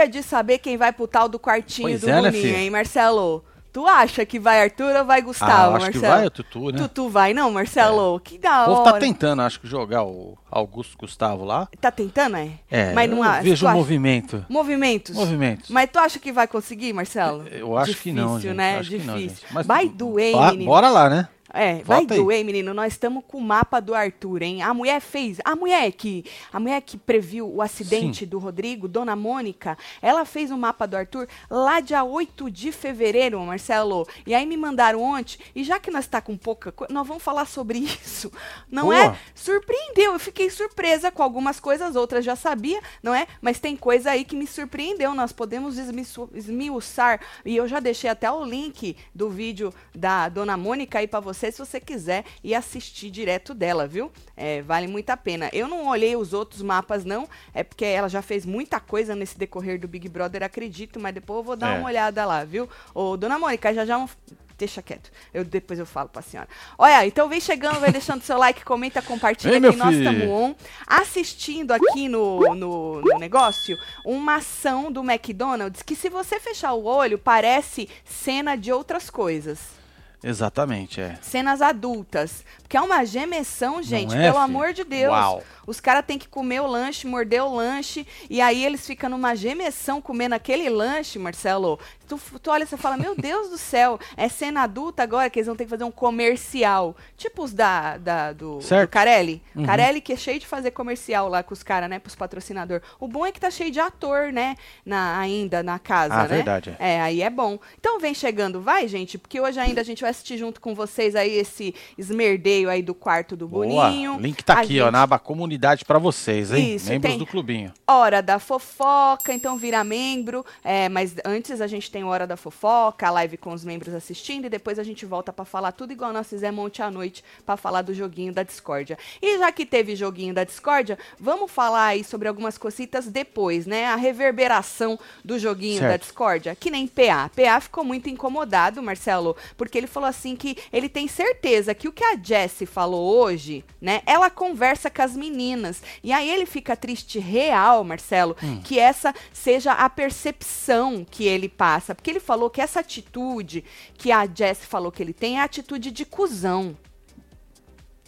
Dia de saber quem vai pro tal do quartinho Pois do é, né, filho? hein, Marcelo? Tu acha que vai Arthur ou vai Ah, Gustavo, eu acho Marcelo? que vai o Tutu, né? Tutu vai não, Marcelo? Que da O povo hora. tá tentando, acho que, jogar o Augusto Gustavo lá. Tá tentando, é? É, Mas não acha. vejo acha- movimento. Movimentos. Movimentos. Mas tu acha que vai conseguir, Marcelo? Eu acho que não, Difícil, gente. né? Acho que Difícil. não, gente. Mas- vai doer. Bora lá, né? É, vai Volta aí. doer, menino. Nós estamos com o mapa do Arthur, hein? A mulher fez. A mulher que, a mulher que previu o acidente do Rodrigo, Dona Mônica, ela fez o mapa do Arthur lá dia 8 de fevereiro, Marcelo. E aí me mandaram ontem. E já que nós tá com pouca coisa, nós vamos falar sobre isso. Não Boa. é? Surpreendeu. Eu fiquei surpresa com algumas coisas, outras já sabia, não é? Mas tem coisa aí que me surpreendeu. Nós podemos esmiuçar. E eu já deixei até o link do vídeo da Dona Mônica aí pra você, se você quiser ir assistir direto dela, viu? É, vale muito a pena. Eu não olhei os outros mapas, não. É porque ela já fez muita coisa nesse decorrer do Big Brother, acredito. Mas depois eu vou dar É. uma olhada lá, viu? Ô, Dona Mônica, já já um Deixa quieto. Eu, depois eu falo pra senhora. Olha, então vem chegando, vai deixando seu like, comenta, compartilha Vem, meu que nós estamos on. Assistindo aqui no, no, no negócio, uma ação do McDonald's que se você fechar o olho, parece cena de outras coisas. Exatamente, é. Cenas adultas. Porque é uma gemessão, gente, é, pelo filho? amor de Deus. Uau. Os caras têm que comer o lanche, morder o lanche, e aí eles ficam numa gemessão comendo aquele lanche, Marcelo. Tu, tu olha e você fala, meu Deus do céu, é cena adulta agora que eles vão ter que fazer um comercial. Tipo os da, da- do, do Certo. Carelli. Uhum. Carelli que é cheio de fazer comercial lá com os caras, né, pros patrocinadores. O bom é que tá cheio de ator, né, na, ainda na casa, Ah, né? verdade, é. É, aí é bom. Então vem chegando, vai, gente, porque hoje ainda a gente vai assistir junto com vocês aí esse esmerdeio aí do quarto do Boa. Boninho. Link tá A aqui, ó, gente- na aba comunidade pra vocês, hein? Isso, Membros tem. do clubinho. Hora da fofoca, então vira membro. É, mas antes a gente tem Hora da Fofoca, a live com os membros assistindo, e depois a gente volta pra falar tudo igual nós fizemos ontem à noite pra falar do joguinho da discórdia. E já que teve joguinho da discórdia, vamos falar aí sobre algumas cositas depois, né? A reverberação do joguinho da Certo. discórdia, que nem PA. PA ficou muito incomodado, Marcelo, porque ele falou assim que ele tem certeza que o que a Jessie falou hoje, né? Ela conversa com as meninas. E aí ele fica triste real, Marcelo, que essa seja a percepção que ele passa. Porque ele falou que essa atitude que a Jessie falou que ele tem é a atitude de cuzão.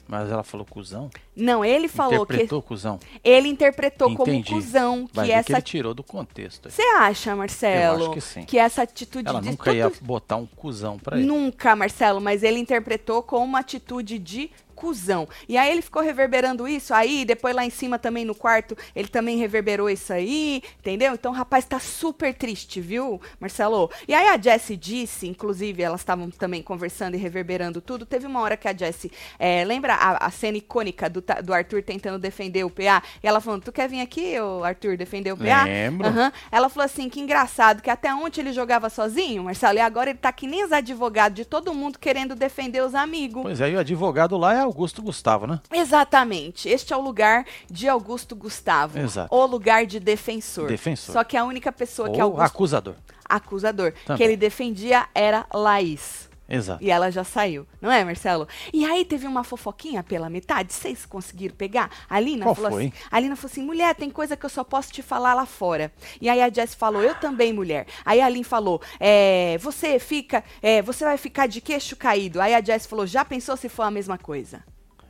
Mas ela falou cuzão? Não, ele falou Interpretou cuzão? que ele interpretou Entendi. como cuzão Vai que que essa ele tirou do contexto. Você acha, Marcelo, Eu acho que sim. essa atitude Ela de nunca ia botar um cuzão pra ele. Nunca, Marcelo, mas ele interpretou com uma atitude de cuzão. E aí ele ficou reverberando isso, aí depois lá em cima também no quarto, ele também reverberou isso aí, entendeu? Então o rapaz tá super triste, viu, Marcelo? E aí a Jessie disse, inclusive elas estavam também conversando e reverberando tudo, teve uma hora que a Jessie, é, lembra a, a cena icônica do, Ta- do Arthur tentando defender o PA? E ela falando, tu quer vir aqui, ô, Arthur, defender o PA? Lembro. Aham. Ela falou assim, que engraçado, que até ontem ele jogava sozinho, Marcelo, e agora ele tá que nem os advogados de todo mundo querendo defender os amigos. Pois é, e o advogado lá é Augusto Gustavo, né? Exatamente. Este é o lugar de Augusto Gustavo. Exato. O lugar de defensor. Defensor. Só que a única pessoa que Ou Augusto, acusador. acusador, que Também. ele defendia era Laís. Exato. E ela já saiu, não é, Marcelo? E aí teve uma fofoquinha pela metade, vocês conseguiram pegar? A Lina Qual falou foi? assim, a Lina falou assim, mulher, tem coisa que eu só posso te falar lá fora. E aí a Jess falou, eu também, mulher. Aí a Lin falou, é, você fica, é, você vai ficar de queixo caído. Aí a Jess falou, já pensou se for a mesma coisa?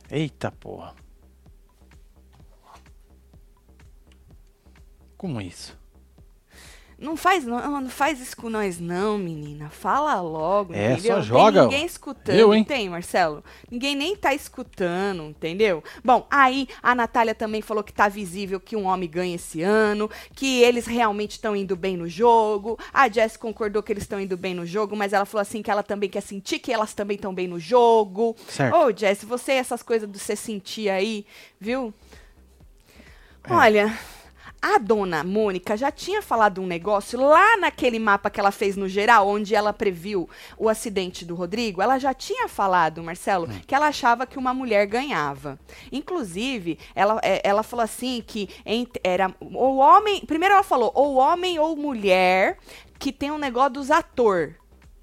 Eita porra. Como isso? Não faz, não, não faz isso com nós, não, menina. Fala logo, É, entendeu? só joga, Tem ninguém escutando, eu, hein? não tem, Marcelo? Ninguém nem tá escutando, entendeu? Bom, aí a Natália também falou que tá visível que um homem ganha esse ano, que eles realmente estão indo bem no jogo. A Jess concordou que eles estão indo bem no jogo, mas ela falou assim que ela também quer sentir que elas também estão bem no jogo. Certo. Ô, Jess, você essas coisas do você sentir aí, viu? É. Olha, a dona Mônica já tinha falado um negócio lá naquele mapa que ela fez no geral, onde ela previu o acidente do Rodrigo. Ela já tinha falado, Marcelo, Hum. que ela achava que uma mulher ganhava. Inclusive, ela, é, ela falou assim que era o homem. Primeiro ela falou, ou homem ou mulher que tem um negócio dos ator.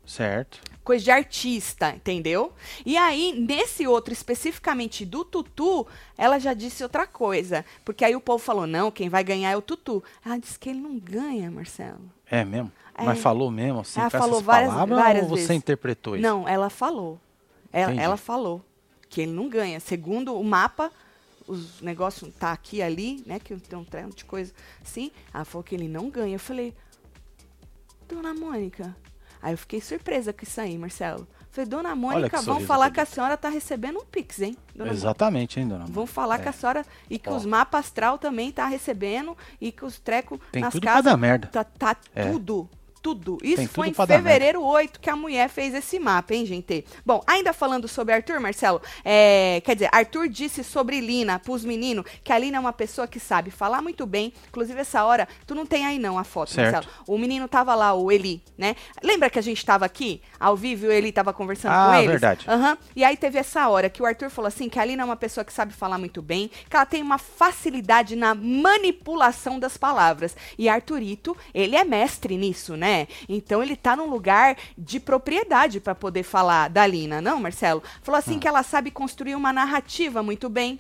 Certo. Coisa de artista, entendeu? E aí, nesse outro, especificamente do Tutu, ela já disse outra coisa. Porque aí o povo falou: não, quem vai ganhar é o Tutu. Ela disse que ele não ganha, Marcelo. É mesmo? É. Mas falou mesmo assim, Ela falou várias- palavras várias ou você vezes. interpretou isso? Não, ela falou. Ela, ela falou que ele não ganha. Segundo o mapa, os negócios tá aqui ali, né? Que tem um treino de coisa assim. Ela falou que ele não ganha. Eu falei, Dona Mônica. Aí eu fiquei surpresa com isso aí, Marcelo. Falei, Dona Mônica, vamos sorriso falar que a senhora tá recebendo um Pix, hein? Dona Mônica? Exatamente, hein, dona? Vamos falar É. que a senhora. E que Ó. os mapas astral também tá recebendo. E que os trecos nas casas. dar merda. Tá, tá É. tudo. Tudo. Isso Tem foi tudo em dar fevereiro 8 que a mulher fez esse mapa, hein, gente? Bom, ainda falando sobre Arthur, Marcelo, é, quer dizer, Arthur disse sobre Lina pros meninos que a Lina é uma pessoa que sabe falar muito bem. Inclusive, essa hora, tu não tem aí não a foto, Certo. Marcelo. O menino tava lá, o Eli, né? Lembra que a gente tava aqui, ao vivo, e o Eli tava conversando Ah, com eles? verdade. Aham. E aí teve essa hora que o Arthur falou assim, que a Lina é uma pessoa que sabe falar muito bem, que ela tem uma facilidade na manipulação das palavras. E Arthurito, ele é mestre nisso, né? Então ele tá num lugar de propriedade para poder falar da Lina, não, Marcelo? Falou assim Ah. que ela sabe construir uma narrativa muito bem.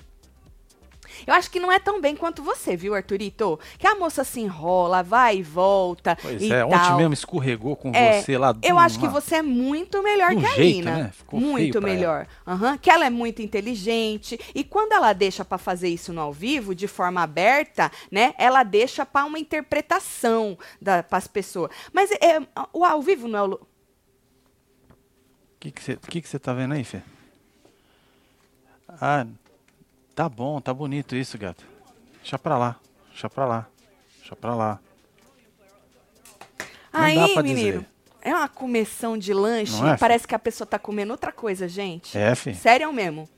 Eu acho que não é tão bem quanto você, viu, Arthurito? Que a moça se enrola, vai e volta. Pois e é, tal. ontem mesmo escorregou com É, você lá. Eu acho que uma- você é muito melhor que a jeito, né? Ficou muito melhor. Aham, Que ela é muito inteligente. E quando ela deixa pra fazer isso no ao vivo, de forma aberta, né? Ela deixa pra uma interpretação da, pras pessoas. Mas é, o ao vivo não é o. O que que você que que você tá vendo aí, Fê? Ah, tá bom, tá bonito isso, gato. Deixa pra lá, deixa pra lá, deixa pra lá. Não Aí, dá pra menino. dizer. É uma começão de lanche. Não é, parece que a pessoa tá comendo outra coisa, gente. É, Fê. Sério mesmo.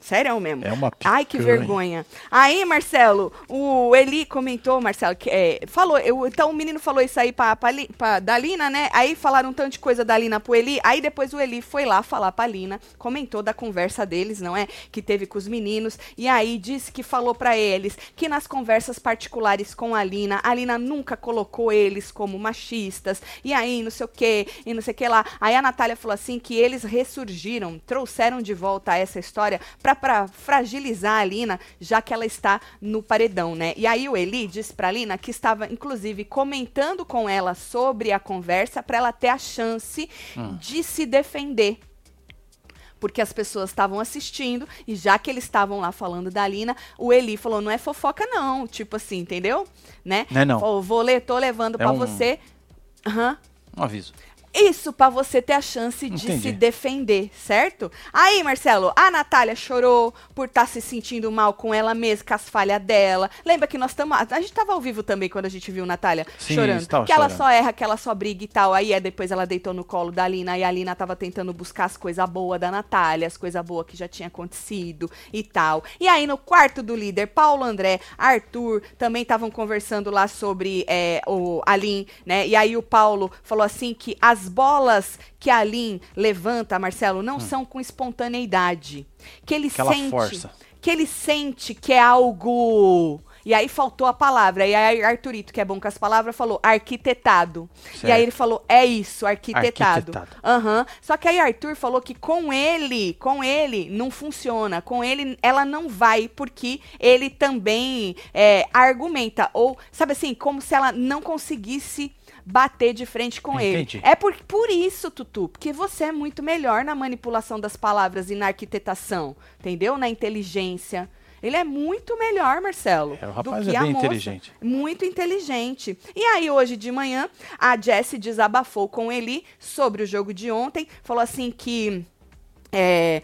Sério mesmo. É uma Ai, que picanha. vergonha. Aí, Marcelo, o Eli comentou, Marcelo, que é, falou, eu, então o menino falou isso aí pra, pra, pra Dalina, né? Aí falaram um tanto de coisa da Lina pro Eli, aí depois o Eli foi lá falar pra Lina, comentou da conversa deles, não é? Que teve com os meninos, e aí disse que falou pra eles que nas conversas particulares com a Lina, a Lina nunca colocou eles como machistas, e aí não sei o que, e não sei o que lá. Aí a Natália falou assim que eles ressurgiram, trouxeram de volta essa história pra, pra fragilizar a Lina, já que ela está no paredão, né? E aí o Eli disse pra Lina que estava, inclusive, comentando com ela sobre a conversa pra ela ter a chance de se defender porque as pessoas estavam assistindo e já que eles estavam lá falando da Lina, o Eli falou: "Não é fofoca não", tipo assim, entendeu? Né? Não é não. Falou, vou ler, tô levando É pra um- você. Aham. Um aviso. Isso pra você ter a chance de Entendi. se defender, certo? Aí, Marcelo, a Natália chorou por estar se sentindo mal com ela mesma, com as falhas dela. Lembra que nós estamos. A gente tava ao vivo também quando a gente viu Natália Sim, chorando. Que ela chorando. só erra, que ela só briga e tal. Aí é, depois ela deitou no colo da Alina e a Alina tava tentando buscar as coisas boas da Natália, as coisas boas que já tinha acontecido e tal. E aí, no quarto do líder, Paulo André, Arthur, também estavam conversando lá sobre é, o Alin, né? E aí o Paulo falou assim que as bolas que a Alin levanta, Marcelo, não são com espontaneidade. Que ele Hum. Aquela sente força. que ele sente que é algo. E aí faltou a palavra. E aí Arthurito, que é bom com as palavras, falou arquitetado. E Certo. aí ele falou, é isso, arquitetado. Aham. Só que aí Arthur falou que com ele, com ele não funciona. Com ele ela não vai, porque ele também é, argumenta. Ou, sabe assim, como se ela não conseguisse bater de frente com Entendi. ele. É por, por isso, Tutu, porque você é muito melhor na manipulação das palavras e na arquitetação, entendeu? Na inteligência. Ele é muito melhor, Marcelo. É, o do rapaz que é bem inteligente. Muito inteligente. E aí, hoje de manhã, a Jessie desabafou com ele sobre o jogo de ontem. Falou assim que. é,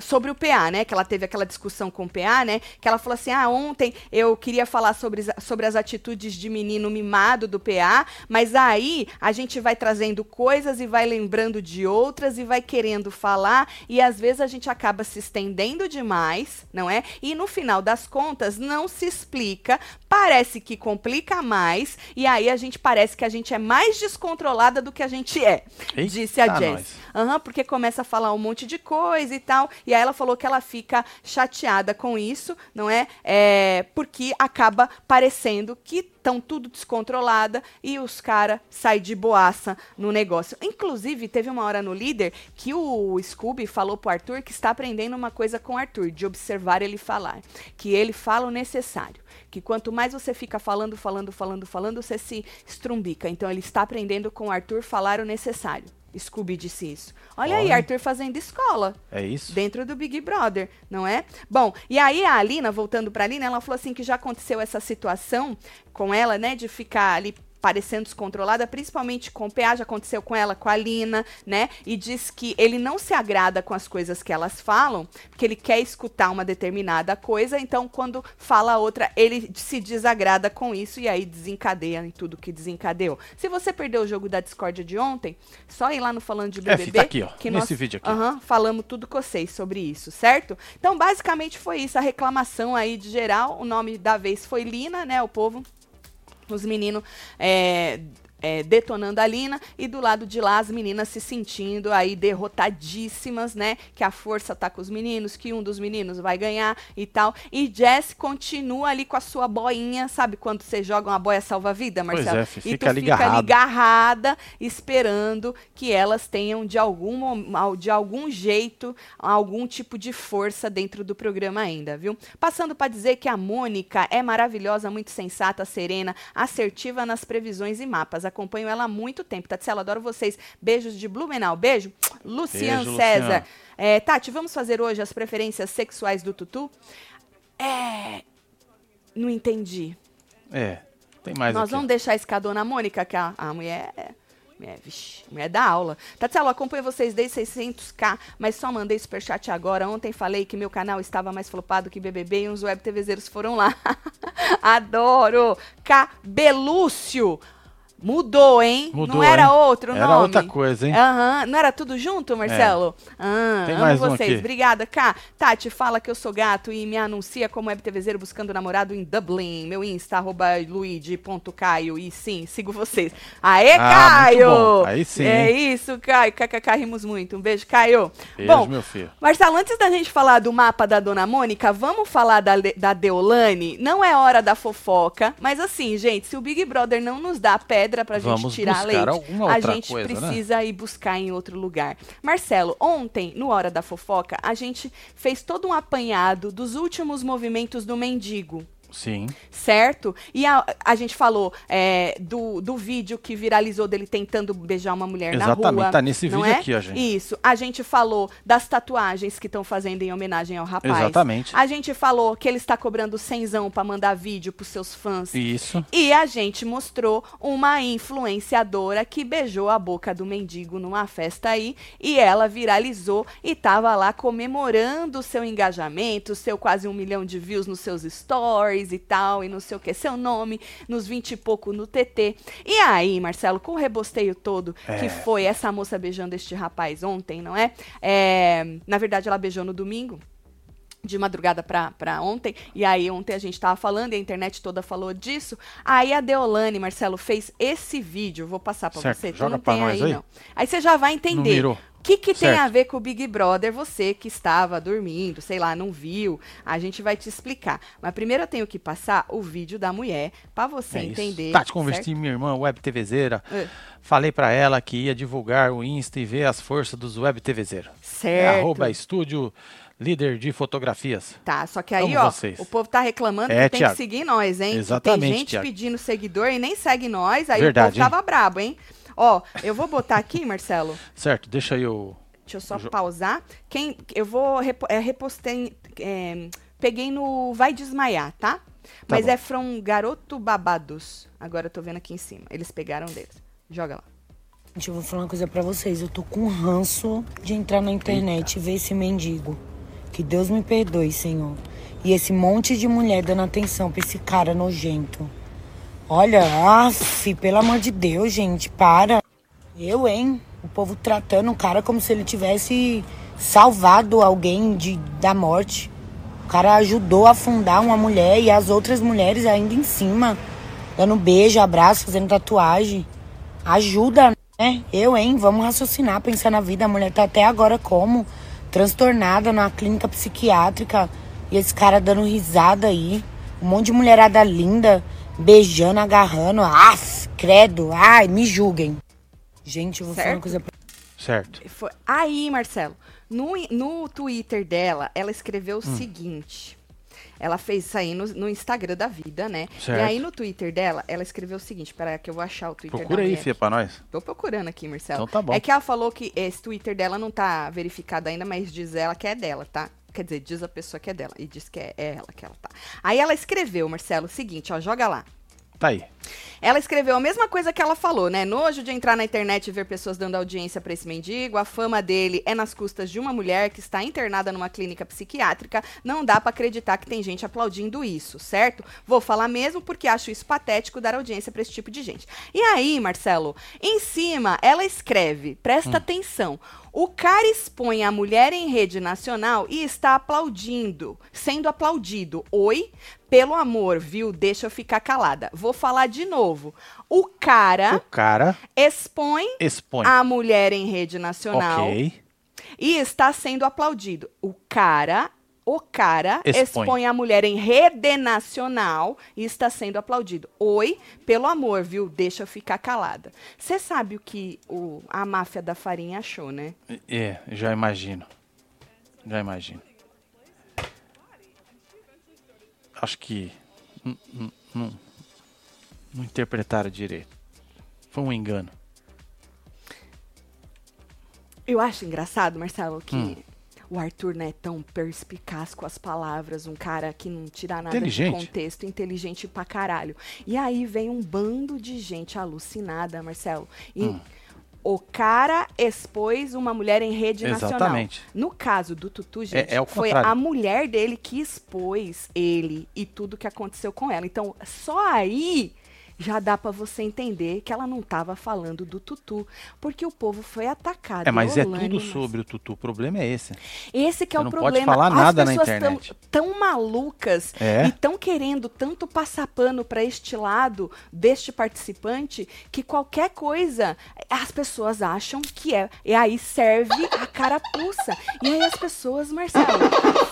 sobre o PA, né? Que ela teve aquela discussão com o PA, né? Que ela falou assim: ah, ontem eu queria falar sobre, sobre as atitudes de menino mimado do PA, mas aí a gente vai trazendo coisas e vai lembrando de outras e vai querendo falar, e às vezes a gente acaba se estendendo demais, não é? E no final das contas, não se explica, parece que complica mais, e aí a gente parece que a gente é mais descontrolada do que a gente é, Eita, disse a. Jess. Aham, porque começa a falar um monte de coisa e tal. E aí ela falou que ela fica chateada com isso, não é? é porque acaba parecendo que estão tudo descontrolada e os caras saem de boaça no negócio. Inclusive, teve uma hora no líder que o Scooby falou pro Arthur que está aprendendo uma coisa com o Arthur, de observar ele falar. Que ele fala o necessário. Que quanto mais você fica falando, falando, falando, falando, você se estrumbica. Então ele está aprendendo com o Arthur falar o necessário. Scooby disse isso. Olha, Olha, aí, Arthur fazendo escola. É isso? Dentro do Big Brother, não é? Bom, e aí a Alina, voltando para a Alina, ela falou assim que já aconteceu essa situação com ela, né, de ficar ali parecendo descontrolada, principalmente com o PA, já aconteceu com ela, com a Lina, né? E diz que ele não se agrada com as coisas que elas falam, porque ele quer escutar uma determinada coisa, então quando fala outra, ele se desagrada com isso e aí desencadeia em tudo que desencadeou. Se você perdeu o jogo da discórdia de ontem, só ir lá no Falando de BBB, é, tá aqui, ó, que nesse nós, vídeo aqui. Uh -huh, falamos tudo com vocês sobre isso, certo? Então, basicamente foi isso, a reclamação aí de geral, o nome da vez foi Lina, né, o povo os meninos é, é, detonando a Lina e do lado de lá as meninas se sentindo aí derrotadíssimas, né? Que a força tá com os meninos, que um dos meninos vai ganhar e tal. E Jess continua ali com a sua boinha, sabe quando você joga uma boia salva-vida, Marcelo? É, fica e tu ali fica ali agarrada, esperando que elas tenham de algum, de algum jeito algum tipo de força dentro do programa ainda, viu? Passando para dizer que a Mônica é maravilhosa, muito sensata, serena, assertiva nas previsões e mapas acompanho ela há muito tempo. Tatsela, adoro vocês. Beijos de Blumenau. Beijo. Lucian Beijo, César. É, Tati, vamos fazer hoje as preferências sexuais do Tutu? É. Não entendi. É, tem mais Nós aqui. vamos deixar esse cadona Mônica, que a, a mulher é. Vixe, mulher da aula. Tatselo, acompanho vocês desde 600k, mas só mandei superchat agora. Ontem falei que meu canal estava mais flopado que BBB e uns web TVzeiros foram lá. Adoro! Cabelúcio! Mudou, hein? Mudou, não era hein? outro era nome? Era outra coisa, hein? Aham. Não era tudo junto, Marcelo? É. Ah, Tem amo mais vocês. Um Obrigada, Cá. Tati, fala que eu sou gato e me anuncia como webTVzeiro buscando namorado em Dublin. Meu Insta, arroba luigi.caio. E sim, sigo vocês. Aê, ah, Caio! Aí sim. É isso, Caio. KKK, rimos muito. Um beijo, Caio. Beijo, Bom, meu filho. Marcelo, antes da gente falar do mapa da Dona Mônica, vamos falar da, da Deolane? Não é hora da fofoca, mas assim, gente, se o Big Brother não nos dá pedra pra vamos gente tirar leite, a gente coisa, precisa né? ir buscar em outro lugar. Marcelo, ontem, no Hora da Fofoca, a gente fez todo um apanhado dos últimos movimentos do mendigo. Sim. Certo? E a, a gente falou é, do, do vídeo que viralizou dele tentando beijar uma mulher Exatamente, na rua. tá nesse vídeo é? aqui, a gente. Isso. A gente falou das tatuagens que estão fazendo em homenagem ao rapaz. Exatamente. A gente falou que ele está cobrando cenzão para mandar vídeo pros seus fãs. Isso. E a gente mostrou uma influenciadora que beijou a boca do mendigo numa festa aí e ela viralizou e tava lá comemorando o seu engajamento, seu quase um milhão de views nos seus stories e tal, e não sei o que, seu nome, nos 20 e pouco no TT. E aí, Marcelo, com o rebosteio todo É. que foi essa moça beijando este rapaz ontem, não é? é na verdade, ela beijou no domingo de madrugada pra, pra ontem, e aí ontem a gente tava falando, e a internet toda falou disso. Aí a Deolane, Marcelo, fez esse vídeo, vou passar pra Certo, você, joga tem nós aí, aí. não. Aí você já vai entender. O que, que tem a ver com o Big Brother? Você que estava dormindo, sei lá, não viu, a gente vai te explicar. Mas primeiro eu tenho que passar o vídeo da mulher pra você É isso. entender. Tati, conversi minha irmã, web TVzeira. É. Falei pra ela que ia divulgar o Insta e ver as forças dos web TVzeira. É Certo. arroba estúdio líder de fotografias. Tá, só que aí, ó, vocês. o povo tá reclamando É, que tem Thiago. que seguir nós, hein? Que Exatamente, Tem gente Thiago. pedindo seguidor e nem segue nós, aí Verdade, o povo tava brabo, hein? Ó, eu vou botar aqui, Marcelo. Certo, deixa aí o. Deixa eu só pausar. Quem, eu vou repo, é, repostei, é, peguei no Vai Desmaiar, tá? Mas bom. é from Garoto Babados. Agora eu tô vendo aqui em cima. Eles pegaram deles. Joga lá. Gente, eu vou falar uma coisa pra vocês. Eu tô com ranço de entrar na internet e ver esse mendigo. Que Deus me perdoe, Senhor. E esse monte de mulher dando atenção pra esse cara nojento. Olha, af, pelo amor de Deus, gente, para. Eu, hein? O povo tratando o cara como se ele tivesse salvado alguém de, da morte. O cara ajudou a afundar uma mulher e as outras mulheres ainda em cima. Dando beijo, abraço, fazendo tatuagem. Ajuda, né? Eu, hein? Vamos raciocinar, pensar na vida. A mulher tá até agora como? transtornada numa clínica psiquiátrica e esse cara dando risada aí. Um monte de mulherada linda, beijando, agarrando. Af, credo, ai, me julguem. Gente, eu vou falar uma Certo. coisa pra Certo. Foi- Aí, Marcelo, no, no Twitter dela, ela escreveu Hum. o seguinte. Ela fez isso aí no, no Instagram da vida, né? Certo. E aí no Twitter dela, ela escreveu o seguinte, peraí que eu vou achar o Twitter Procura da aí. Fia, pra nós. Tô procurando aqui, Marcelo. Então tá bom. É que ela falou que esse Twitter dela não tá verificado ainda, mas diz ela que é dela, tá? Quer dizer, diz a pessoa que é dela. E diz que é, é ela que ela tá. Aí ela escreveu, Marcelo, o seguinte, ó, joga lá. Tá aí. Ela escreveu a mesma coisa que ela falou, né? Nojo de entrar na internet e ver pessoas dando audiência pra esse mendigo. A fama dele é nas custas de uma mulher que está internada numa clínica psiquiátrica. Não dá pra acreditar que tem gente aplaudindo isso, certo? Vou falar mesmo porque acho isso patético dar audiência pra esse tipo de gente. E aí, Marcelo, em cima ela escreve, presta atenção. O cara expõe a mulher em rede nacional e está aplaudindo, sendo aplaudido. Oi? Pelo amor, viu? Deixa eu ficar calada. Vou falar de novo. O cara O cara expõe expõe. a mulher em rede nacional ok. e está sendo aplaudido. O cara, o cara Expõe. expõe. a mulher em rede nacional e está sendo aplaudido. Oi, pelo amor, viu? Deixa eu ficar calada. Você sabe o que o- a máfia da farinha achou, né? É, já imagino. Já imagino. Acho que não, não- não- interpretaram direito. Foi um engano. Eu acho engraçado, Marcelo, que Hum. o Arthur não é tão perspicaz com as palavras, um cara que não tira nada de contexto, inteligente pra caralho. E aí vem um bando de gente alucinada, Marcelo. E Hum. O cara expôs uma mulher em rede nacional. Exatamente. No caso do Tutu, gente, é o foi a mulher dele que expôs ele e tudo que aconteceu com ela. Então, só aí já dá pra você entender que ela não tava falando do Tutu, porque o povo foi atacado. É, mas é tudo mas- sobre o Tutu. O problema é esse. esse que é Você o não pode problema. falar As nada na pessoas internet. Tão, tão malucas É. e tão querendo tanto passar pano para este lado deste participante que qualquer coisa as pessoas acham que é. E aí serve a carapuça. E aí as pessoas, Marcelo,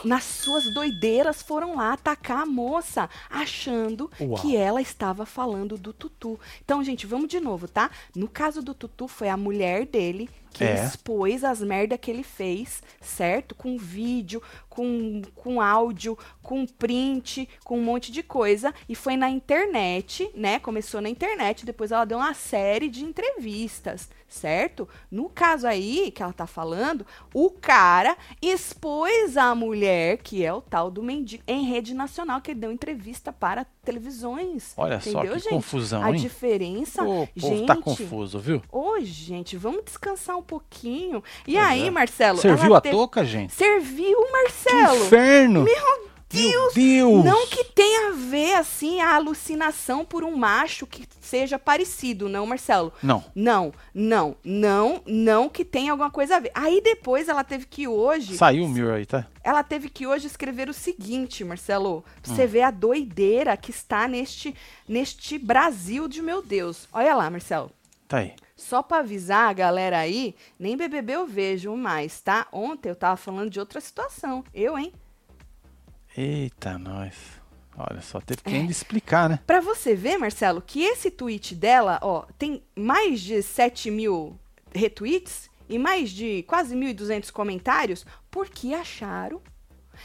nas suas doideiras foram lá atacar a moça, achando Uau. que ela estava falando do Tutu. Então, gente, vamos de novo, tá? No caso do Tutu, foi a mulher dele que É. expôs as merda que ele fez, certo? Com vídeo, com, com áudio, com print, com um monte de coisa. E foi na internet, né? Começou na internet, depois ela deu uma série de entrevistas, certo? No caso aí que ela tá falando, o cara expôs a mulher, que é o tal do mendigo, em rede nacional, que ele deu entrevista para televisões. Olha só entendeu, que gente? confusão, A hein? diferença. O povo gente, tá confuso, viu? Ô, gente, vamos descansar um pouquinho. E Pois aí, é. Marcelo? Serviu a teve- touca, gente? Serviu, Que Marcelo. inferno! Meu Deus! Deus! Não que tenha a ver, assim, a alucinação por um macho que seja parecido, não, Marcelo? Não. Não, não, não, não que tenha alguma coisa a ver. Aí depois ela teve que hoje. Saiu o Mirror aí, tá? Ela teve que hoje escrever o seguinte, Marcelo. Pra Hum. você ver a doideira que está neste, neste Brasil de meu Deus. Olha lá, Marcelo. Tá aí. Só pra avisar a galera aí, nem BBB eu vejo mais, tá? Ontem eu tava falando de outra situação. Eu, hein? Eita, nós. Olha só, teve que É. ainda explicar, né? Pra você ver, Marcelo, que esse tweet dela, ó, tem mais de 7 mil retweets e mais de quase 1.200 comentários, porque acharam.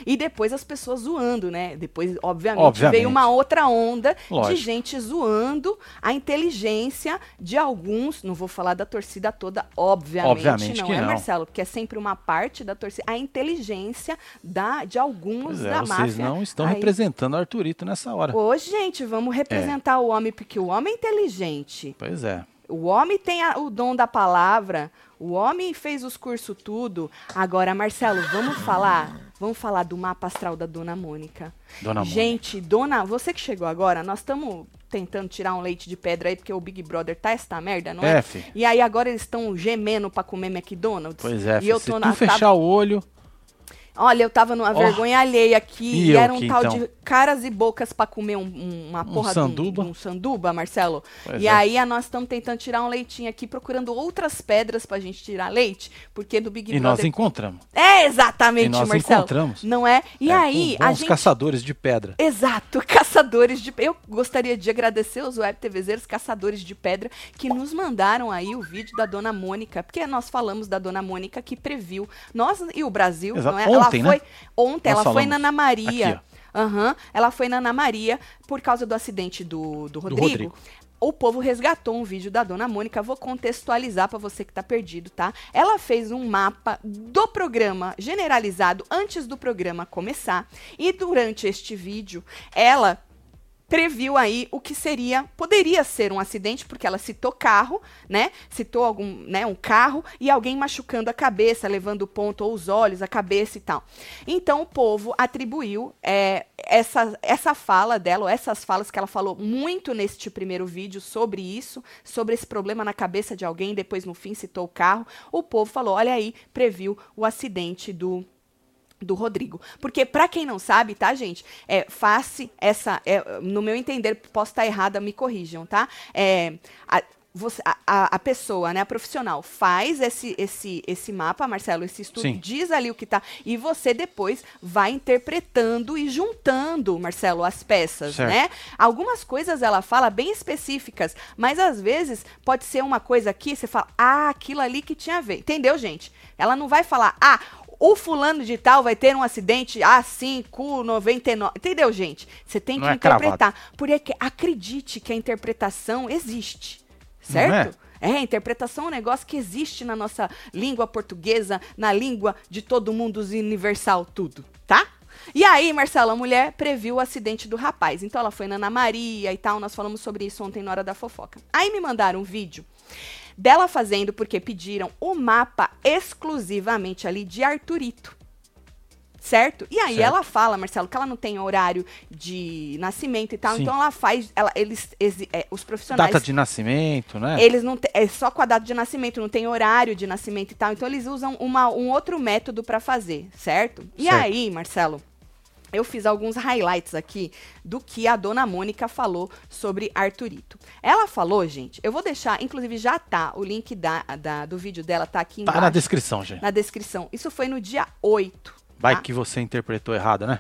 E depois as pessoas zoando, né? Depois, obviamente, Obviamente. veio uma outra onda de Lógico. gente zoando a inteligência de alguns. Não vou falar da torcida toda, obviamente, Obviamente não é, não. Marcelo? Porque é sempre uma parte da torcida. A inteligência da, de alguns é, da vocês máfia. não estão Aí- representando o Arthurito nessa hora. Ô, gente, vamos representar o homem, porque o homem é inteligente. Pois é. O homem tem a- o dom da palavra. O homem fez os cursos tudo. Agora, Marcelo, vamos falar? Vamos falar do mapa astral da Dona Mônica. Dona Mônica. Gente, Dona, você que chegou agora, nós estamos tentando tirar um leite de pedra aí, porque o Big Brother tá esta merda, não é? É, fi. E aí agora eles estão gemendo pra comer McDonald's. Pois é, e eu se tô tu na fechar tava- o olho, Olha, eu tava numa Ó. vergonha alheia aqui E e, era um aqui, tal então? de caras e bocas pra comer um- um- uma porra de um- sanduba? De um, sanduba, Marcelo. Pois e é. aí a nós estamos tentando tirar um leitinho aqui, procurando outras pedras pra gente tirar leite, porque do Big E nós Brother... encontramos. É, exatamente, E nós Marcelo. encontramos. Não é? E É, aí, bons gente... caçadores de pedra. Exato, caçadores de. Eu gostaria de agradecer os web TVzeiros caçadores de pedra que nos mandaram aí o vídeo da Dona Mônica, porque nós falamos da Dona Mônica que previu nós e o Brasil, Exato. não é? Ontem, ela né? foi ontem, Nós ela foi falamos. na Ana Maria. Aqui, Aham, ela foi na Ana Maria por causa do acidente do, do Rodrigo. Rodrigo. O povo resgatou um vídeo da Dona Mônica. Vou contextualizar para você que tá perdido, tá? Ela fez um mapa do programa generalizado antes do programa começar. E durante este vídeo, ela previu aí o que seria, poderia ser um acidente, porque ela citou carro, né? Citou algum, né, um carro e alguém machucando a cabeça, levando o ponto ou os olhos, a cabeça e tal. Então o povo atribuiu é, essa, essa fala dela, ou essas falas que ela falou muito neste primeiro vídeo sobre isso, sobre esse problema na cabeça de alguém, depois no fim citou o carro. O povo falou: olha aí, previu o acidente do do Rodrigo. Porque, pra quem não sabe, tá, gente? É, face essa. é, no meu entender, posso estar errada, me corrijam, tá? É, a, você- a- a- pessoa, né, a profissional, faz esse, esse, esse mapa, Marcelo, esse estudo, Sim. diz ali o que tá. E você depois vai interpretando e juntando, Marcelo, as peças, Certo. né? Algumas coisas ela fala bem específicas, mas às vezes pode ser uma coisa aqui, você fala, ah, aquilo ali que tinha a ver. Entendeu, gente? Ela não vai falar, ah, o fulano de tal vai ter um acidente A5, 99. Entendeu, gente? Você tem Não que é cravado. interpretar. Porque acredite que a interpretação existe. Não é? Certo? É, interpretação é um negócio que existe na nossa língua portuguesa, na língua de todo mundo universal, tudo, tá? E aí, Marcelo, a mulher previu o acidente do rapaz. Então ela foi na Ana Maria e tal, nós falamos sobre isso ontem na hora da fofoca. Aí me mandaram um vídeo dela fazendo, porque pediram o mapa exclusivamente ali de Arturito. Certo? E aí Certo. ela fala, Marcelo, que ela não tem horário de nascimento e tal, Sim. então ela faz, ela, eles, exi- é, os profissionais Data de nascimento, né? eles não é só com a data de nascimento, não tem horário de nascimento e tal. Então eles usam uma- um outro método para fazer, certo? E Certo. aí, Marcelo, eu fiz alguns highlights aqui do que a dona Mônica falou sobre Arturito. Ela falou, gente, eu vou deixar, inclusive já tá, o link da, da- do vídeo dela tá aqui Tá embaixo, na descrição, gente. na descrição. Isso foi no dia 8. Vai tá? que você interpretou errado, né?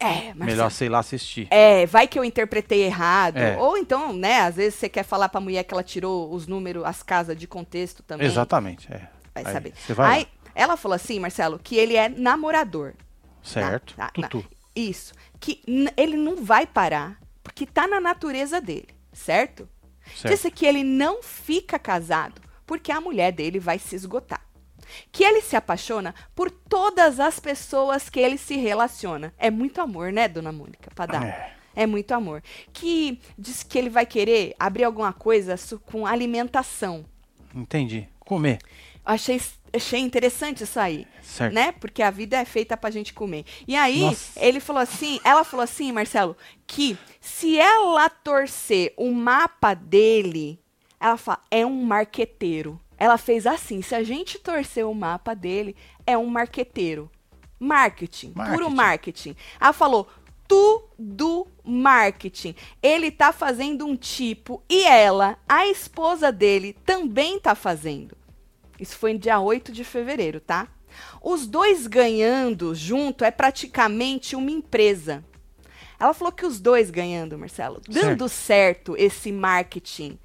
É, Marcelo. Melhor, sei lá, assistir. É, vai que eu interpretei errado. É. Ou então, né, às vezes você quer falar pra mulher que ela tirou os números, as casas de contexto também. Exatamente, é. Vai Aí saber. Você vai Aí, ela falou assim, Marcelo, que ele é namorador. lá. Certo. tá, tá. Tutu. Isso. Que ele não vai parar, porque tá na natureza dele, certo? Certo. Disse que ele não fica casado, porque a mulher dele vai se esgotar. Que ele se apaixona por todas as pessoas que ele se relaciona. É muito amor, né, dona Mônica, pra dar. É. É muito amor. Que diz que ele vai querer abrir alguma coisa com alimentação. Entendi. Comer. Achei, achei interessante isso aí Certo. né? Porque a vida é feita pra gente comer. E aí, Nossa. ele falou assim, ela falou assim, Marcelo, que se ela torcer o mapa dele, ela fala, é um marqueteiro. Ela fez assim, se a gente torcer o mapa dele, é um marqueteiro. Marketing, puro Marketing. marketing. Ela falou, tudo marketing. Ele tá fazendo um tipo e ela, a esposa dele, também tá fazendo. Isso foi no dia 8 de fevereiro, tá? Os dois ganhando junto é praticamente uma empresa. Ela falou que os dois ganhando, Marcelo, dando certo, esse marketing.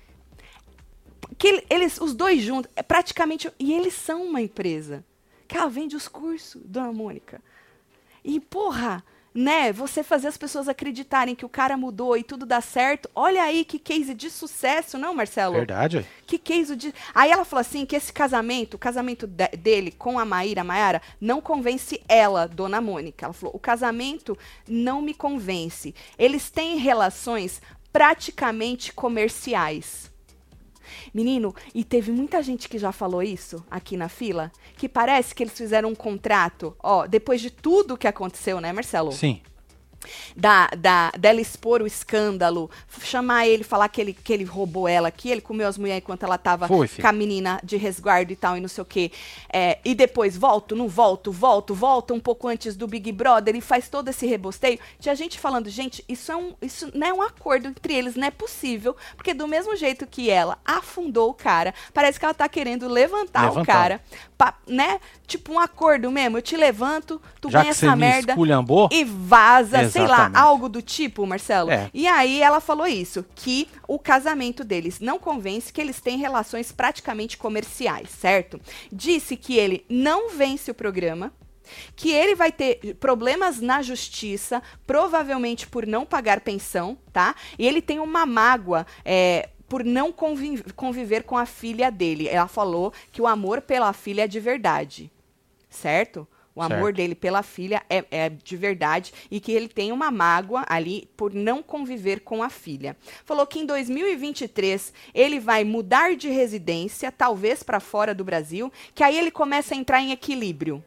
Que ele- eles, os dois juntos, é praticamente. E eles são uma empresa. Que ela vende os cursos, dona Mônica. E, porra, né, você fazer as pessoas acreditarem que o cara mudou e tudo dá certo. Olha aí que case de sucesso, não, Marcelo? Verdade. Que case de. Aí ela falou assim que esse casamento, o casamento de- dele com a Maíra, a Maiara, não convence ela, dona Mônica. Ela falou: o casamento não me convence. Eles têm relações praticamente comerciais. Menino, e teve muita gente que já falou isso aqui na fila, que parece que eles fizeram um contrato, ó, depois de tudo que aconteceu, né, Marcelo? Sim. Da, da, dela expor o escândalo, chamar ele, falar que ele, que ele roubou ela, que ele comeu as mulheres enquanto ela tava Foi, com a menina de resguardo e tal, e não sei o quê. É, e depois volto, não volto, volto, volto um pouco antes do Big Brother e faz todo esse rebosteio. Tinha gente falando, gente, isso, é um, isso não é um acordo entre eles, não é possível, porque do mesmo jeito que ela afundou o cara, parece que ela tá querendo levantar o Levantar. cara, pa- né? Tipo um acordo mesmo, eu te levanto, tu Já ganha essa me merda e vaza, sei lá, algo do tipo, Marcelo. É. E aí ela falou isso, que o casamento deles não convence que eles têm relações praticamente comerciais, certo? Disse que ele não vence o programa, que ele vai ter problemas na justiça, provavelmente por não pagar pensão, tá? E ele tem uma mágoa, é, por não convi- conviver com a filha dele. Ela falou que o amor pela filha é de verdade, certo? O amor Certo. dele pela filha é, é de verdade e que ele tem uma mágoa ali por não conviver com a filha. Falou que em 2023 ele vai mudar de residência, talvez para fora do Brasil, que aí ele começa a entrar em equilíbrio.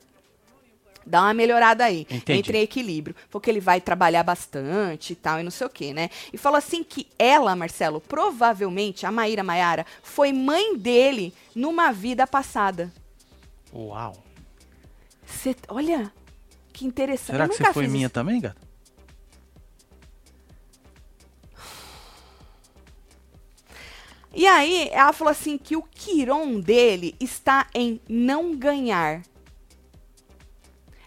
Dá uma melhorada aí. Entendi. Entre em equilíbrio. Porque ele vai trabalhar bastante e tal, e não sei o quê, né? E falou assim que ela, Marcelo, provavelmente, a Maíra Maiara, foi mãe dele numa vida passada. uau. Cê- olha, que interessante. Será Eu que você foi minha isso. também, gato? E aí, ela falou assim que o Quiron dele está em não ganhar.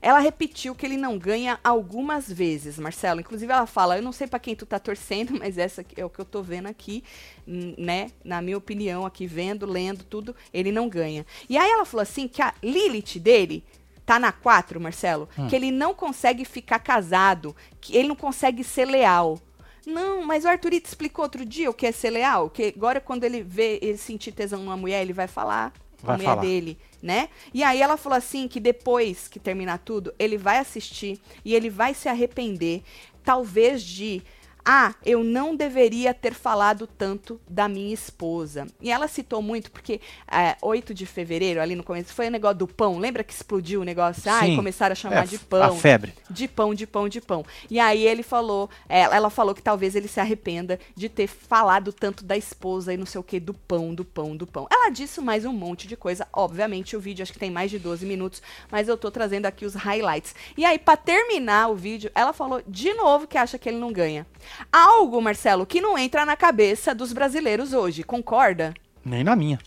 Ela repetiu que ele não ganha algumas vezes, Marcelo. Inclusive, ela fala: Eu não sei pra quem tu tá torcendo, mas essa é o que eu tô vendo aqui, né? Na minha opinião, aqui vendo, lendo tudo, ele não ganha. E aí ela falou assim que a Lilith dele tá na 4, Marcelo, que ele não consegue ficar casado, que ele não consegue ser leal. Não, mas o Arthurito explicou outro dia o que é ser leal, que agora quando ele vê, ele sentir tesão numa mulher, ele vai falar com a Vai mulher falar. dele, né? E aí ela falou assim que depois que terminar tudo, ele vai assistir e ele vai se arrepender, talvez de ah, eu não deveria ter falado tanto da minha esposa. E ela citou muito, porque é, 8 de fevereiro, ali no começo, foi o negócio do pão. Lembra que explodiu o negócio? Ah, e começaram a chamar É, de A pão febre. de pão, de pão, de pão. E aí ele falou, ela, ela falou que talvez ele se arrependa de ter falado tanto da esposa e não sei o que, do pão, do pão, do pão. Ela disse mais um monte de coisa. Obviamente, o vídeo acho que tem mais de 12 minutos, mas eu tô trazendo aqui os highlights. E aí, pra terminar o vídeo, ela falou de novo que acha que ele não ganha. Algo, Marcelo, que não entra na cabeça dos brasileiros hoje, concorda? Nem na minha.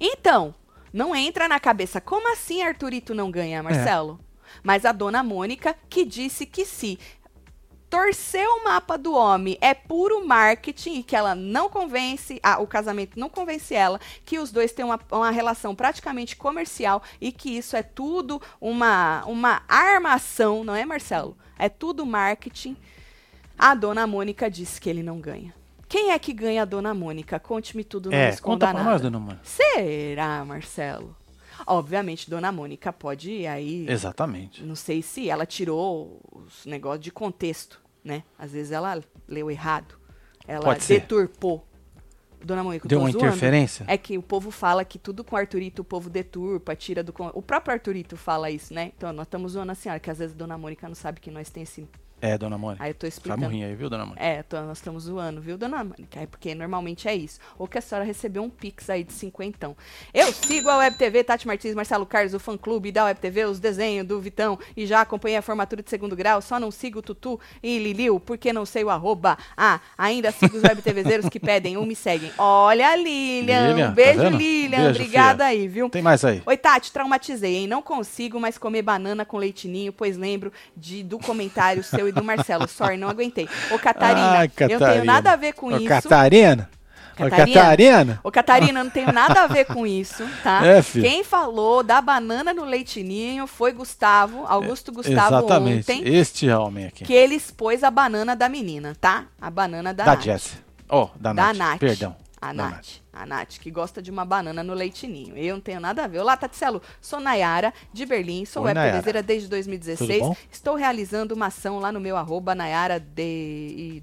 Então, não entra na cabeça. Como assim Arthurito não ganha, Marcelo? Mas a dona Mônica que disse que se torcer o mapa do homem é puro marketing e que ela não convence, ah, o casamento não convence ela, que os dois têm uma, uma relação praticamente comercial e que isso é tudo uma, uma armação, não é, Marcelo? É tudo marketing. A dona Mônica disse que ele não ganha. Quem é que ganha a dona Mônica? Conte-me tudo, não É, esconda conta nada. nós, dona Mãe. Será, Marcelo? Obviamente, Dona Mônica pode aí. Exatamente. Não sei se ela tirou os negócios de contexto, né? Às vezes ela leu errado. Ela Pode ser. deturpou. Dona Mônica, eu Deu uma zoando. interferência? É que o povo fala que tudo com Arthurito o povo deturpa, tira do. O próprio Arthurito fala isso, né? Então nós estamos zoando a senhora, que às vezes Dona Mônica não sabe que nós tem esse. É, dona Mônica. Aí eu tô Tá explicando. morrinho aí, viu, dona Mônica? É, tô- nós estamos zoando, viu, dona Mônica? É porque normalmente é isso. Ou que a senhora recebeu um pix aí de cinquentão. Eu sigo a Web TV, Tati Martins, Marcelo Carlos, o fã clube da Web TV, os desenhos do Vitão e já acompanhei a formatura de segundo grau. Só não sigo o Tutu e Liliu porque não sei o arroba. Ah, ainda sigo os Web TVzeiros que pedem ou me seguem. Olha, Lilian. Lilian, um tá beijo, vendo? Lilian. Beijo, Obrigada filha. aí, viu? Tem mais aí. Oi, Tati, traumatizei, hein? Não consigo mais comer banana com leitinho, pois lembro de, do comentário seu e do Marcelo. Sorry, não aguentei. Ô, Catarina, Ai, eu não tenho Catarina. nada a ver com Ô, isso. Catarina. Ô, Catarina. Catarina. Ô, Catarina, eu não tenho nada a ver com isso, tá? É, filho. Quem falou da banana no leitinho foi Gustavo, Augusto Gustavo Exatamente. ontem, Este homem aqui. que ele expôs a banana da menina, tá? A banana da, Da Nath. Jessie. Oh, da, Da Nath. Nath. Perdão. A Da Nath. A Nath, que gosta de uma banana no leitinho. Eu não tenho nada a ver. Olá, Tatselo. Sou Nayara, de Berlim. Sou Oi, web Nayara. TVzeira desde Tudo 2016. bom? Estou realizando uma ação lá no meu arroba Nayara de...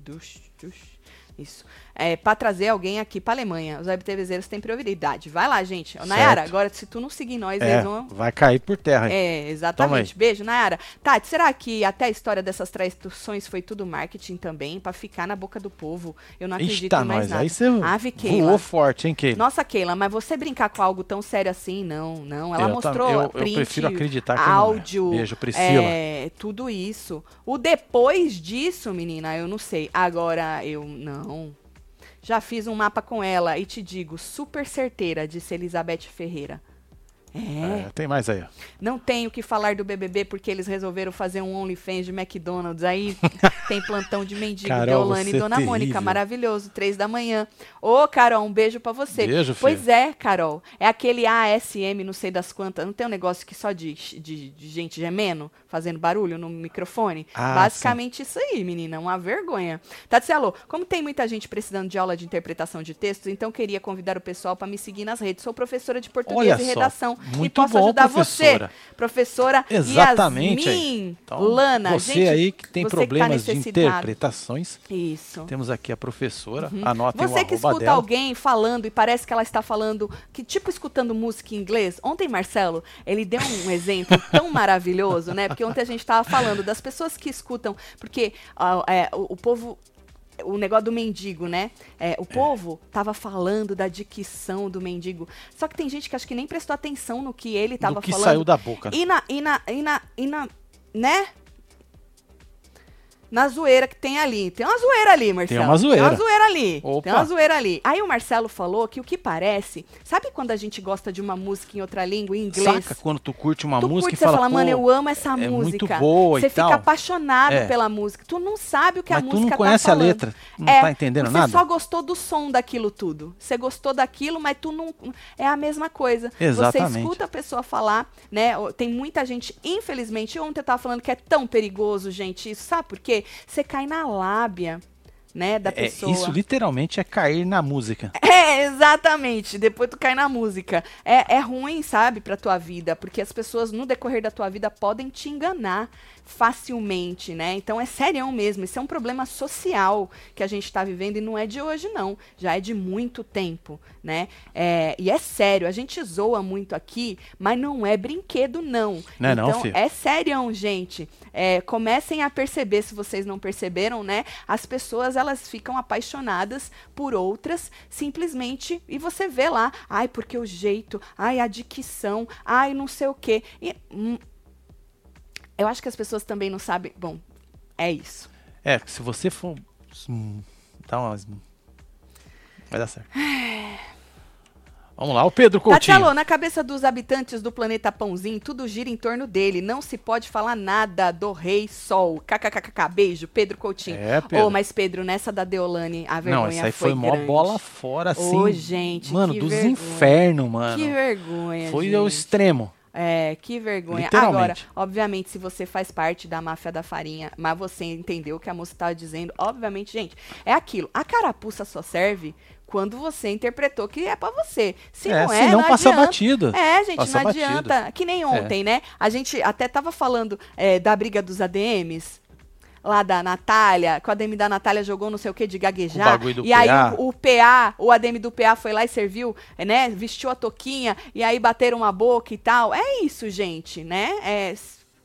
Isso. É, pra trazer alguém aqui pra Alemanha. Os webTVzeiros têm prioridade. Vai lá, gente. Ô, Nayara, Certo. agora se tu não seguir nós, É, eles vão. vai cair por terra. aí. É, exatamente. Beijo, Nayara. Tati, será que até a história dessas traições foi tudo marketing também? Pra ficar na boca do povo? Eu não acredito Eita, em mais nós. nada. Aí você Ave, Keila. voou forte, hein, Keila? Nossa, Keila, mas você brincar com algo tão sério assim, não, não. Ela Eu mostrou eu- eu print, prefiro acreditar que não é. áudio, Beijo, Priscila. é, tudo isso. O depois disso, menina, eu não sei. Agora, eu não. Já fiz um mapa com ela e te digo, super certeira, disse Elizabeth Ferreira. É, É, tem mais aí, não tenho o que falar do BBB porque eles resolveram fazer um OnlyFans de McDonald's. Aí tem plantão de mendigo, Carol, Deolane você e Dona é Mônica. Maravilhoso, três da manhã. Ô, Carol, um beijo pra você. Beijo, Pois filha. é, Carol. É aquele ASM, não sei das quantas. Não tem um negócio que só de, de, de gente gemendo, fazendo barulho no microfone? Ah, Basicamente isso aí, menina. Uma vergonha. Tatielo, como tem muita gente precisando de aula de interpretação de textos, então queria convidar o pessoal para me seguir nas redes. Sou professora de português Olha e só, redação. e muito posso bom, ajudar professora. você, professora Exatamente. Yasmin Então, Lana. você gente, aí que tem você problemas tá de interpretações, Isso. temos aqui a professora. Anotem Você o que escuta dela. alguém falando e parece que ela está falando, que tipo escutando música em inglês. Ontem, Marcelo, ele deu um exemplo tão maravilhoso, né? Porque ontem a gente estava falando das pessoas que escutam, porque ah, é, o, o povo. O negócio do mendigo, né? É, o povo tava falando da dicção do mendigo. Só que tem gente que acho que nem prestou atenção no que ele tava Do que falando. saiu da boca. E na, e na, e na, e na, né? Na zoeira que tem ali. Tem uma zoeira ali, Marcelo. uma zoeira. Tem uma zoeira ali. Opa. Tem uma zoeira ali. Aí o Marcelo falou que o que parece... Sabe quando a gente gosta de uma música em outra língua, em inglês? Saca quando tu curte uma tu música curte, e você fala, fala, "Pô, mano, eu amo essa é muito música. boa e Você fica tal." apaixonado É. pela música. Tu não sabe o que a Mas tu música não conhece tá a falando. letra, não é, tá entendendo você nada. só gostou do som daquilo tudo. Você gostou daquilo, mas tu não... É a mesma coisa. Você Exatamente. escuta a pessoa falar, né? Tem muita gente, infelizmente, ontem eu tava falando que é tão perigoso, gente, isso. Sabe por quê? Você cai na lábia, né, da É, pessoa. isso literalmente é cair na música. É, exatamente. Depois tu cai na música. É, é ruim, sabe, pra tua vida, porque as pessoas no decorrer da tua vida podem te enganar facilmente, né? Então é serião mesmo. Isso é um problema social que a gente tá vivendo e não é de hoje, não. Já é de muito tempo, né? É, e é sério. A gente zoa muito aqui, mas não é brinquedo, não. Não é não, então filho. é serião, gente. É, comecem a perceber, se vocês não perceberam, né? As pessoas elas ficam apaixonadas por outras simplesmente e você vê lá, ai, porque o jeito, ai, a dicção, ai, não sei o quê. E, hum, eu acho que as pessoas também não sabem. Bom, é isso. É, se você for. hum, Dá umas. Vai dar certo. Vamos lá, o Pedro Coutinho. Tatielo, na cabeça dos habitantes do planeta Pãozinho, tudo gira em torno dele. Não se pode falar nada do Rei Sol. KKKK, beijo, Pedro Coutinho. É, Pedro. Ô, mas Pedro, nessa da Deolane, a vergonha Não, isso aí foi, foi mó bola fora, assim. Ô, gente, Mano, dos vergonha. infernos, mano. Que vergonha, Foi gente. ao extremo. É, que vergonha. Agora, obviamente, se você faz parte da máfia da farinha, mas você entendeu o que a moça estava dizendo, obviamente, gente, é aquilo. A carapuça só serve quando você interpretou que é pra você. Se É, não é, senão não passa adianta. batido. É, gente, Passa não batido. adianta. Que nem ontem, né? A gente até tava falando é, da briga dos ADMs. Lá da Natália, que o ADM da Natália jogou não sei o que de gaguejar. E aí PA. o, o PA, o ADM do PA foi lá e serviu, né? Vestiu a toquinha e aí bateram a boca e tal. É isso, gente, né? É,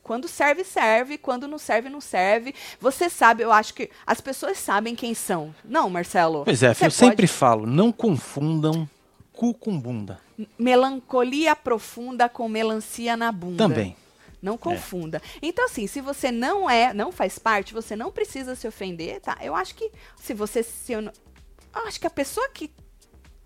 quando serve, serve. Quando não serve, não serve. Você sabe, eu acho que as pessoas sabem quem são. Não, Marcelo? Pois é, eu sempre falo, não confundam cu com bunda. Melancolia profunda com melancia na bunda. Também. Não confunda. Então, assim, se você não é, não faz parte, você não precisa se ofender, tá? Eu acho que se você se. Eu acho que a pessoa que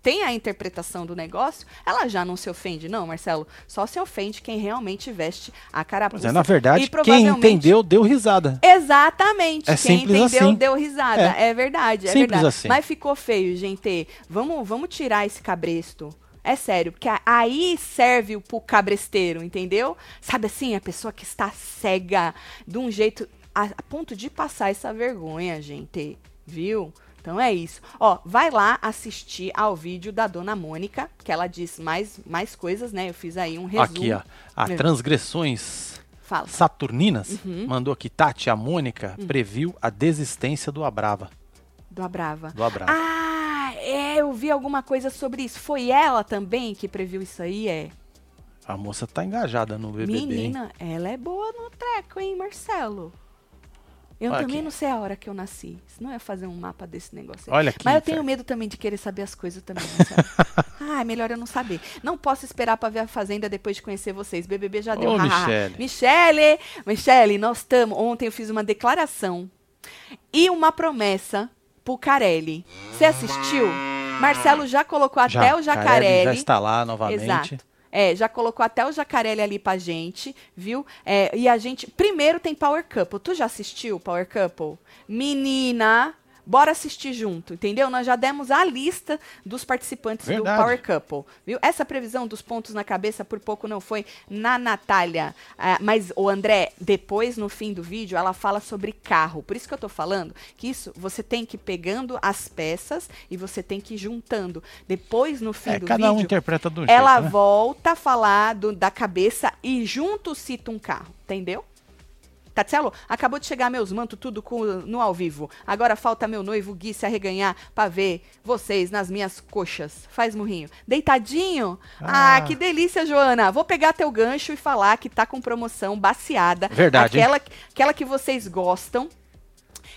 tem a interpretação do negócio, ela já não se ofende, não, Marcelo. Só se ofende quem realmente veste a carapuça. é, na verdade, E quem entendeu, deu risada. Exatamente. É Quem entendeu assim. deu risada. É, verdade, é Simples verdade. assim. Mas ficou feio, gente. Vamos, vamos tirar esse cabresto. É sério, porque aí serve o pro cabresteiro, entendeu? Sabe assim, a pessoa que está cega de um jeito a, a ponto de passar essa vergonha, gente. Viu? Então é isso. Ó, vai lá assistir ao vídeo da Dona Mônica, que ela diz mais, mais coisas, né? Eu fiz aí um resumo. Aqui, ó. A. Transgressões Fala. Saturninas Uhum. mandou aqui, Tati, a Mônica Hum. previu a desistência do Abrava. Do Abrava. Do Abrava. Ah, é, eu vi alguma coisa sobre isso. Foi ela também que previu isso aí, é? A moça tá engajada no BBB. hein? Menina, ela é boa no treco, hein, Marcelo? Eu Olha também aqui. não sei a hora que eu nasci. Senão eu ia fazer um mapa desse negócio aí. Olha aqui, Mas eu tenho Fer. medo também de querer saber as coisas também, Marcelo. ah, é melhor eu não saber. Não posso esperar pra ver a Fazenda depois de conhecer vocês. BBB já deu. Ô. Michele. Michele! Michele, nós estamos. Ontem eu fiz uma declaração e uma promessa pro Carelli. Você assistiu? Marcelo já colocou até o Carelli Jacarelli. Já está lá novamente. Exato. É, já colocou até o Jacarelli ali pra gente, viu? É, e a gente. Primeiro tem Power Couple. Tu já assistiu Power Couple? Menina, bora assistir junto, entendeu? Nós já demos a lista dos participantes Verdade. do Power Couple, viu? Essa previsão dos pontos na cabeça por pouco não foi na Natália. Ah, mas, o André, depois no fim do vídeo, ela fala sobre carro. Por isso que eu tô falando que isso você tem que ir pegando as peças e você tem que ir juntando. Depois, no fim É, do cada um vídeo. interpreta do jeito, Ela né? volta a falar do- da cabeça e junto cita um carro, entendeu? Tatielo, acabou de chegar meus mantos tudo com- no ao vivo. Agora falta meu noivo Gui se arreganhar pra ver vocês nas minhas coxas. Faz murrinho. Deitadinho? Ah. Ah. que delícia, Joana. Vou pegar teu gancho e falar que tá com promoção baciada. Verdade, hein? Aquela, aquela que vocês gostam.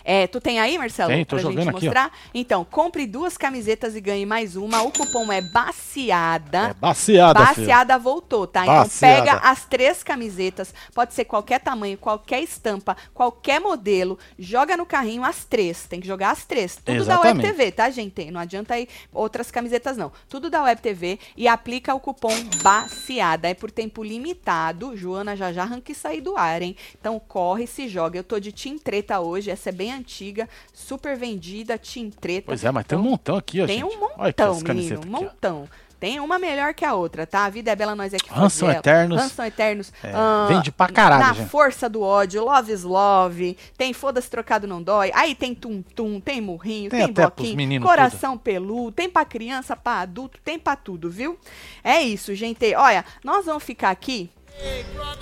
É, tu tem aí, Marcelo? Tem, tô pra jogando gente aqui, mostrar? Então, compre duas camisetas e ganhe mais uma. O cupom é baciada. É baciada, filho. Baseada voltou, tá? Então pega as três camisetas, pode ser qualquer tamanho, qualquer estampa, qualquer modelo, joga no carrinho as três. Tem que jogar as três. Tudo da Web Exatamente. TV, tá, gente? Não adianta aí outras camisetas, não. Tudo da Web TV e aplica o cupom Baciada. É por tempo limitado. Joana já já arranca isso aí do ar, hein? Então corre, se joga. Eu tô de Team Treta hoje, essa é bem antiga, super vendida, Team Treta. Pois é, mas tem um Então, montão aqui, ó, tem gente. um Olha aqui montão, as menino, um aqui, montão. Tem uma melhor que a outra, tá? A vida é bela, nós é que Ranço faz ela. Eternos. Ranço Eternos. É, ah, vende pra caralho, Na gente. força do ódio, Love is Love. Tem Foda-se Trocado Não Dói. Aí tem Tum Tum, tem Murrinho, Tem tem, Bloquinho, Coração Peludo, tem pra criança, pra adulto, tem pra tudo, viu? É isso, gente. Olha, nós vamos ficar aqui.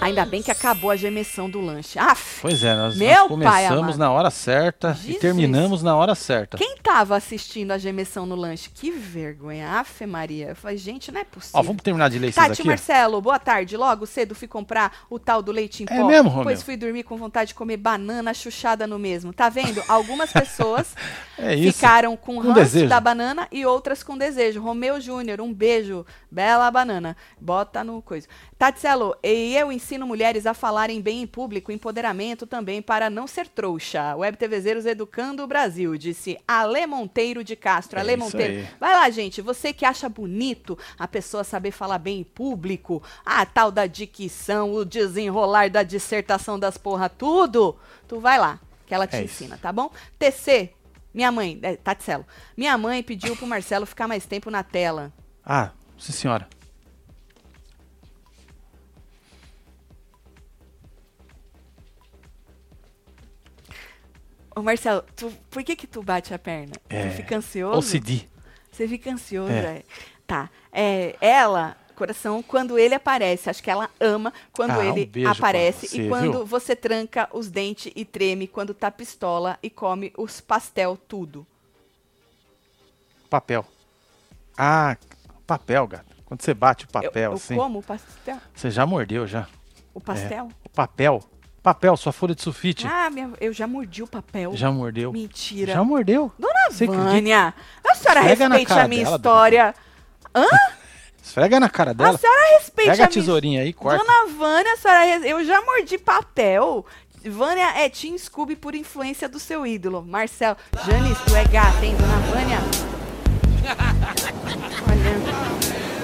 Ainda bem que acabou a gemessão do lanche. Aff, Pois é, nós, Meu nós pai começamos amado. na hora certa Jesus. e terminamos na hora certa. quem tava assistindo a gemessão no lanche? Que vergonha. Aff, Maria. Eu falei, gente, não é possível. Ó, vamos terminar de Tati aqui. ó. Marcelo, boa tarde. Logo cedo fui comprar o tal do leite em É pó. mesmo, Romeu? Pois fui dormir com vontade de comer banana chuchada no mesmo. Tá vendo? Algumas pessoas É ficaram com, Com ranço da banana e outras com desejo. Romeu Júnior, um beijo. Bela banana. Bota no coisa. Tatselo, e eu ensino mulheres a falarem bem em público, empoderamento também para não ser trouxa. Web TVzeiros educando o Brasil, disse Ale Monteiro de Castro. É Ale isso Monteiro. aí. Vai lá, gente. Você que acha bonito a pessoa saber falar bem em público, a tal da dicção, o desenrolar da dissertação das porra, tudo, tu vai lá, que ela te É isso. ensina, tá bom? TC, minha mãe, é, Tatselo, minha mãe pediu pro Marcelo ficar mais tempo na tela. Ah, sim senhora. Ô, Marcelo, tu, por que que tu bate a perna? É, Tu fica ansioso? OCD. Você fica ansioso, É. é. Tá. É, ela, coração, quando ele aparece, acho que ela ama quando Ah, um ele beijo pra aparece você, e quando viu? você tranca os dentes e treme quando tá pistola e come os pastel tudo. Papel. Ah, papel, gato. Quando você bate o Eu- papel eu, assim, como o pastel? você já mordeu já. O pastel? O papel. Papel, sua folha de sulfite. Ah, minha- eu já mordi o papel. Já mordeu. Mentira. Já mordeu. Dona Você? Vânia, a senhora Esfrega respeite a minha dela, história. Esfrega na cara A dela. senhora respeite Pega a a minha tesourinha aí, corta. Dona Vânia, a senhora, res- eu já mordi papel. Vânia é Team Scooby por influência do seu ídolo. Marcel, Janice, tu é gata, hein, Dona Vânia?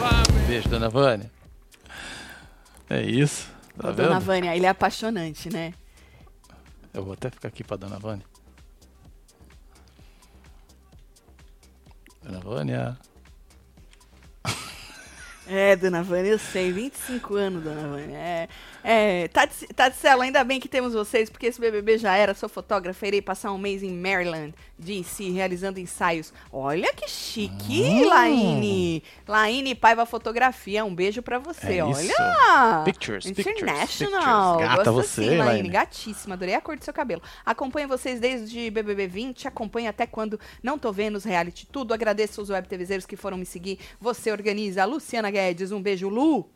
Olha, Beijo, dona Vânia. É isso. Tá ô, Dona vendo? Vânia, ele é apaixonante, né? Eu vou até ficar aqui pra dona Vânia. Dona Vânia. É, dona Vânia, eu sei. 25 anos, dona Vânia. É, é, Tati- Taticela, ainda bem que temos vocês, porque esse BBB já era. Sou fotógrafa, irei passar um mês em Maryland, DC, realizando ensaios. Olha que chique, Hum. Laine. Laine Paiva Fotografia, um beijo pra você. É Olha! isso. Pictures, International. pictures. Gata Gosto você, assim, Laine. Laine. Gatíssima, adorei a cor do seu cabelo. Acompanho vocês desde BBB 20, acompanho até quando não tô vendo os reality tudo. Agradeço os web TVzeiros que foram me seguir. Você organiza. Luciana Guedes, um beijo, Lu.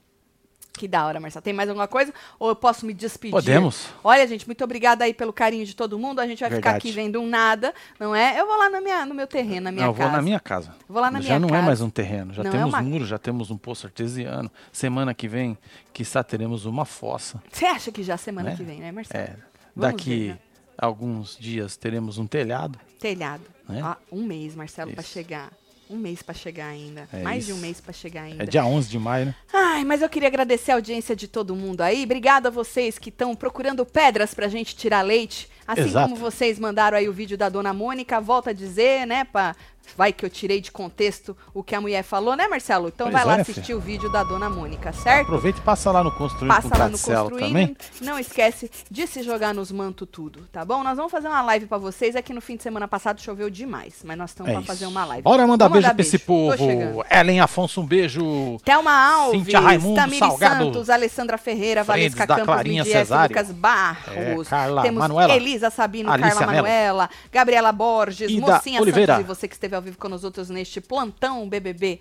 Que da hora, Marcelo. Tem mais alguma coisa? Ou eu posso me despedir? Podemos. Olha, gente, muito obrigada aí pelo carinho de todo mundo. A gente vai ficar Verdade. aqui vendo um nada, não é? Eu vou lá na minha, no meu terreno, na minha Não, eu casa. vou na minha casa. Vou lá na já minha não é casa. mais um terreno. Já Não, é temos uma- muros, já temos um poço artesiano. Semana que vem, quizá teremos uma fossa. Você acha que já semana Né? que vem, né, Marcelo? É, Vamos daqui ver, né? alguns dias teremos um telhado. Telhado. Né? Ó, um mês, Marcelo, Isso. chegar. Um mês pra chegar ainda. É Mais de um isso. mês pra chegar ainda. É dia 11 de maio, né? Ai, mas eu queria agradecer a audiência de todo mundo aí. Obrigada a vocês que estão procurando pedras pra gente tirar leite. Assim Exato. como vocês mandaram aí o vídeo da dona Mônica, volta a dizer, né, pá, vai que eu tirei de contexto o que a mulher falou, né, Marcelo? Então Pois vai é, lá né, assistir o vídeo da dona Mônica, certo? Aproveita e passa lá no Construindo Passa com lá no Construindo. também. Não esquece de se jogar nos manto tudo, tá bom? Nós vamos fazer uma live pra vocês. É que no fim de semana passado choveu demais, mas nós estamos É pra fazer uma live. Bora mandar Vamos beijo pra esse povo. Ellen Afonso, um beijo. Thelma Alves, Cíntia Raimundo Tamiri Salgado, Santos, Alessandra Ferreira, Fredes Valesca Campos, Clarinha Cesário. Lucas Barros. É, Carla Temos Manuela. Elisa Sabino, Alicia Carla. Manuela, Gabriela Borges, Ida Mocinha Oliveira. Santos e você que esteve ao vivo com nós outros neste plantão BBB.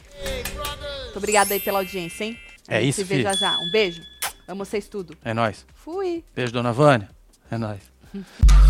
Muito obrigada aí pela audiência, hein? A É gente isso, se vê já já. Um beijo. Amo vocês tudo. É nóis. Fui. Beijo, dona Vânia. É nóis.